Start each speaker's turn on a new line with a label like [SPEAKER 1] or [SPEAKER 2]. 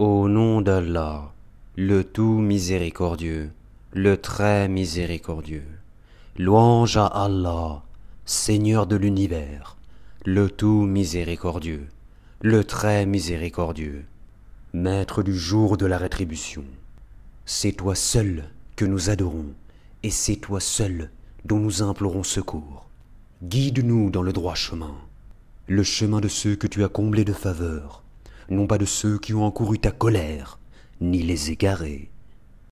[SPEAKER 1] Au nom d'Allah, le tout miséricordieux, le très miséricordieux. Louange à Allah, Seigneur de l'univers, le tout miséricordieux, le très miséricordieux, Maître du jour de la rétribution. C'est toi seul que nous adorons, et c'est toi seul dont nous implorons secours. Guide-nous dans le droit chemin, le chemin de ceux que tu as comblés de faveur, non pas de ceux qui ont encouru ta colère, ni les égarés.